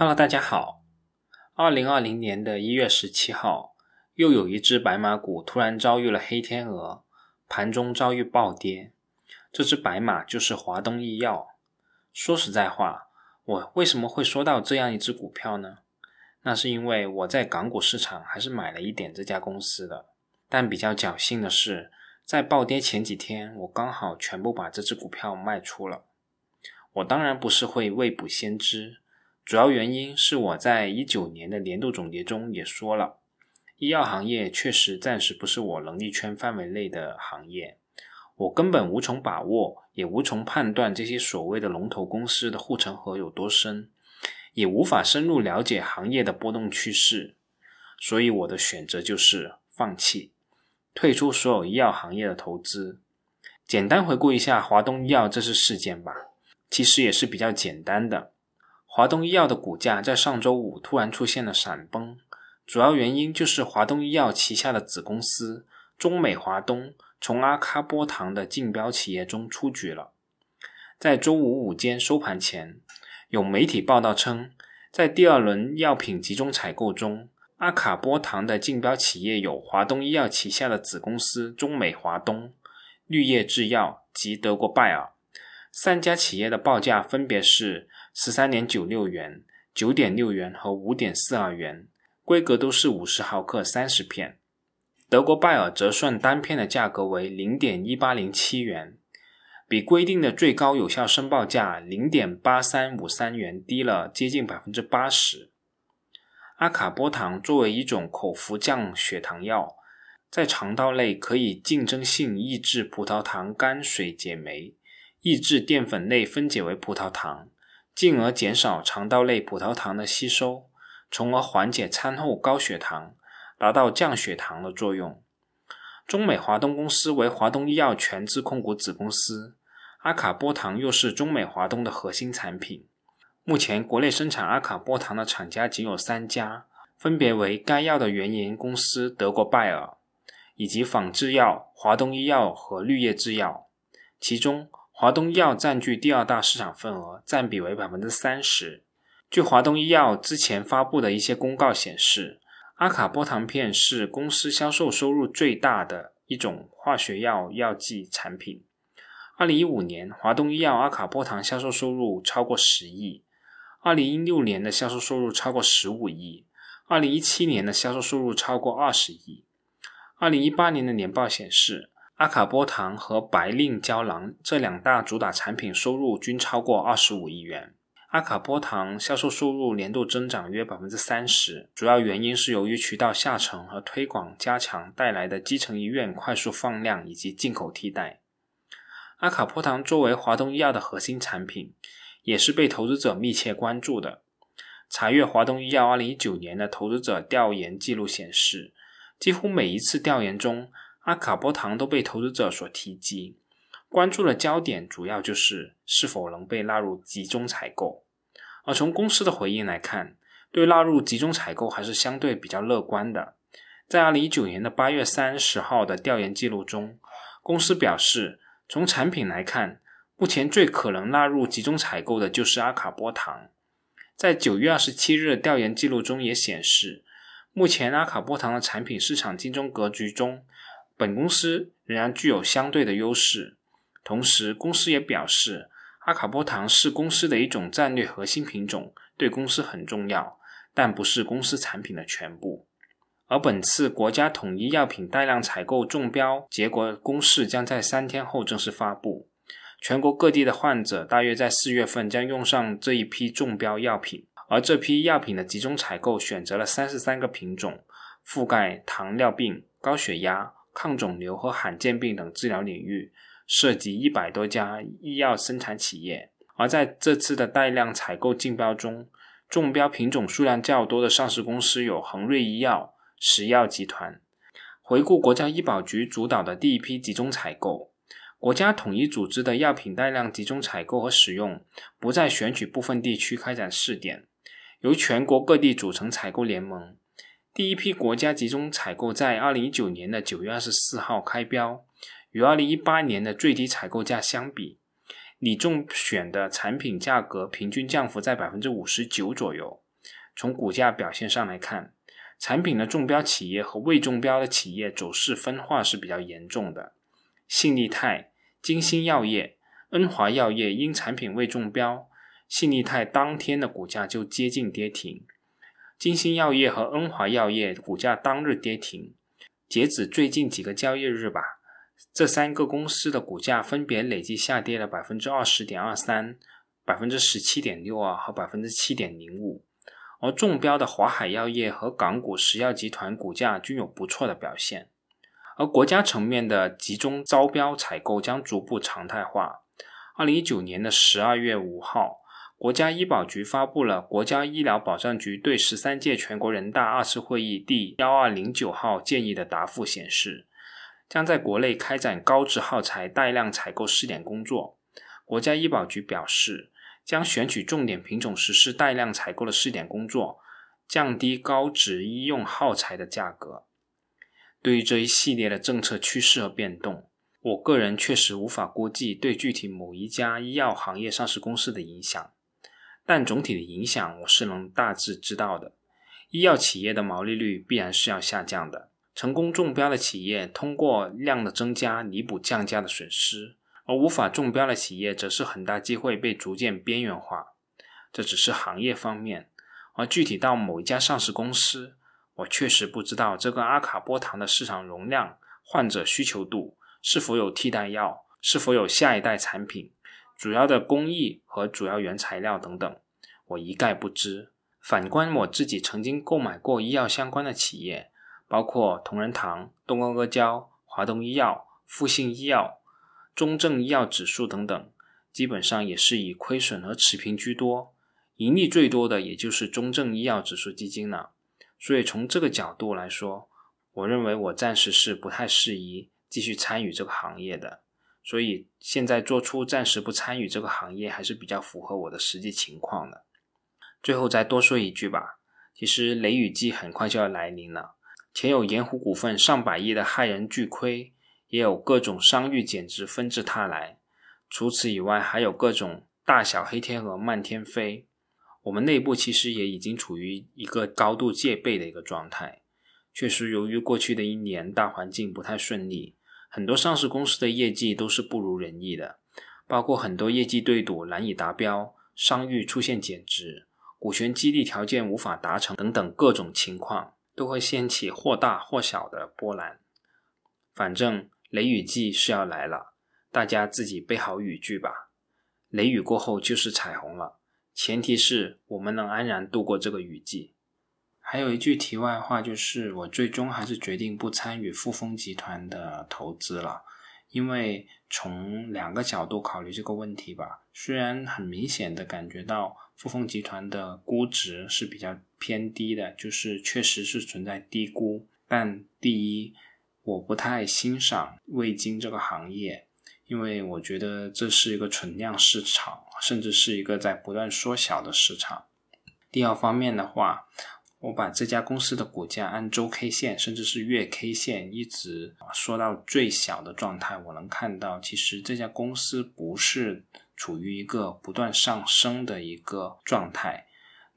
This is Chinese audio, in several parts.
Hello，大家好。二零二零年的一月十七号，又有一只白马股突然遭遇了黑天鹅，盘中遭遇暴跌。这只白马就是华东医药。说实在话，我为什么会说到这样一只股票呢？那是因为我在港股市场还是买了一点这家公司的。但比较侥幸的是，在暴跌前几天，我刚好全部把这只股票卖出了。我当然不是会未卜先知。主要原因是我在一九年的年度总结中也说了，医药行业确实暂时不是我能力圈范围内的行业，我根本无从把握，也无从判断这些所谓的龙头公司的护城河有多深，也无法深入了解行业的波动趋势，所以我的选择就是放弃，退出所有医药行业的投资。简单回顾一下华东医药这次事件吧，其实也是比较简单的。华东医药的股价在上周五突然出现了闪崩，主要原因就是华东医药旗下的子公司中美华东从阿卡波糖的竞标企业中出局了。在周五午间收盘前，有媒体报道称，在第二轮药品集中采购中，阿卡波糖的竞标企业有华东医药旗下的子公司中美华东、绿叶制药及德国拜耳。三家企业的报价分别是十三点九六元、九点六元和五点四二元，规格都是五十毫克三十片。德国拜耳折算单片的价格为零点一八零七元，比规定的最高有效申报价零点八三五三元低了接近百分之八十。阿卡波糖作为一种口服降血糖药，在肠道内可以竞争性抑制葡萄糖苷水解酶。抑制淀粉类分解为葡萄糖，进而减少肠道内葡萄糖的吸收，从而缓解餐后高血糖，达到降血糖的作用。中美华东公司为华东医药全资控股子公司，阿卡波糖又是中美华东的核心产品。目前国内生产阿卡波糖的厂家仅有三家，分别为该药的原研公司德国拜耳，以及仿制药华东医药和绿叶制药，其中。华东医药占据第二大市场份额，占比为百分之三十。据华东医药之前发布的一些公告显示，阿卡波糖片是公司销售收入最大的一种化学药药剂产品。二零一五年，华东医药阿卡波糖销售收入超过十亿；二零一六年的销售收入超过十五亿；二零一七年的销售收入超过二十亿；二零一八年的年报显示。阿卡波糖和白令胶囊这两大主打产品收入均超过二十五亿元。阿卡波糖销售收入年度增长约百分之三十，主要原因是由于渠道下沉和推广加强带来的基层医院快速放量以及进口替代。阿卡波糖作为华东医药的核心产品，也是被投资者密切关注的。查阅华东医药二零一九年的投资者调研记录显示，几乎每一次调研中。阿卡波糖都被投资者所提及，关注的焦点主要就是是否能被纳入集中采购。而从公司的回应来看，对纳入集中采购还是相对比较乐观的。在二零一九年的八月三十号的调研记录中，公司表示，从产品来看，目前最可能纳入集中采购的就是阿卡波糖。在九月二十七日的调研记录中也显示，目前阿卡波糖的产品市场竞争格局中。本公司仍然具有相对的优势，同时公司也表示，阿卡波糖是公司的一种战略核心品种，对公司很重要，但不是公司产品的全部。而本次国家统一药品带量采购中标结果公示将在三天后正式发布，全国各地的患者大约在四月份将用上这一批中标药品，而这批药品的集中采购选择了三十三个品种，覆盖糖尿病、高血压。抗肿瘤和罕见病等治疗领域，涉及一百多家医药生产企业。而在这次的带量采购竞标中，中标品种数量较多的上市公司有恒瑞医药、石药集团。回顾国家医保局主导的第一批集中采购，国家统一组织的药品带量集中采购和使用，不再选取部分地区开展试点，由全国各地组成采购联盟。第一批国家集中采购在二零一九年的九月二十四号开标，与二零一八年的最低采购价相比，拟中选的产品价格平均降幅在百分之五十九左右。从股价表现上来看，产品的中标企业和未中标的企业走势分化是比较严重的。信利泰、金星药业、恩华药业因产品未中标，信利泰当天的股价就接近跌停。金星药业和恩华药业股价当日跌停。截止最近几个交易日吧，这三个公司的股价分别累计下跌了百分之二十点二三、百分之十七点六二和百分之七点零五。而中标的华海药业和港股石药集团股价均有不错的表现，而国家层面的集中招标采购将逐步常态化。二零一九年的十二月五号，国家医保局发布了国家医疗保障局对十三届全国人大二次会议第幺二零九号建议的答复显示，将在国内开展高值耗材带量采购试点工作。国家医保局表示。将选取重点品种实施带量采购的试点工作，降低高值医用耗材的价格。对于这一系列的政策趋势和变动，我个人确实无法估计对具体某一家医药行业上市公司的影响，但总体的影响我是能大致知道的。医药企业的毛利率必然是要下降的，成功中标的企业通过量的增加弥补降价的损失。而无法中标的企业，则是很大机会被逐渐边缘化。这只是行业方面，而具体到某一家上市公司，我确实不知道这个阿卡波糖的市场容量、患者需求度是否有替代药、是否有下一代产品、主要的工艺和主要原材料等等，我一概不知。反观我自己曾经购买过医药相关的企业，包括同仁堂、东阿阿胶、华东医药、复星医药。中证医药指数等等，基本上也是以亏损和持平居多，盈利最多的也就是中证医药指数基金了。所以从这个角度来说，我认为我暂时是不太适宜继续参与这个行业的。所以现在做出暂时不参与这个行业，还是比较符合我的实际情况的。最后再多说一句吧，其实雷雨季很快就要来临了，前有盐湖股份上百亿的骇人巨亏。也有各种商誉减值纷至沓来，除此以外，还有各种大小黑天鹅漫天飞。我们内部其实也已经处于一个高度戒备的一个状态。确实，由于过去的一年大环境不太顺利，很多上市公司的业绩都是不如人意的，包括很多业绩对赌难以达标、商誉出现减值、股权激励条件无法达成等等各种情况，都会掀起或大或小的波澜。反正。雷雨季是要来了，大家自己备好雨具吧。雷雨过后就是彩虹了，前提是我们能安然度过这个雨季。还有一句题外话，就是我最终还是决定不参与富丰集团的投资了，因为从两个角度考虑这个问题吧。虽然很明显的感觉到富丰集团的估值是比较偏低的，就是确实是存在低估，但第一。我不太欣赏味精这个行业，因为我觉得这是一个存量市场，甚至是一个在不断缩小的市场。第二方面的话，我把这家公司的股价按周 K 线，甚至是月 K 线一直缩到最小的状态，我能看到，其实这家公司不是处于一个不断上升的一个状态。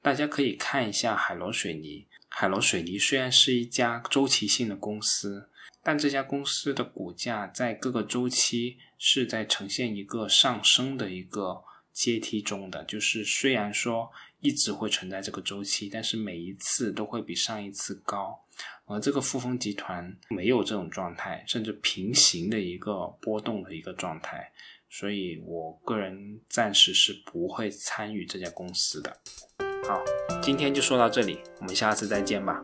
大家可以看一下海螺水泥，海螺水泥虽然是一家周期性的公司。但这家公司的股价在各个周期是在呈现一个上升的一个阶梯中的，就是虽然说一直会存在这个周期，但是每一次都会比上一次高。而这个富丰集团没有这种状态，甚至平行的一个波动的一个状态，所以我个人暂时是不会参与这家公司的。好，今天就说到这里，我们下次再见吧。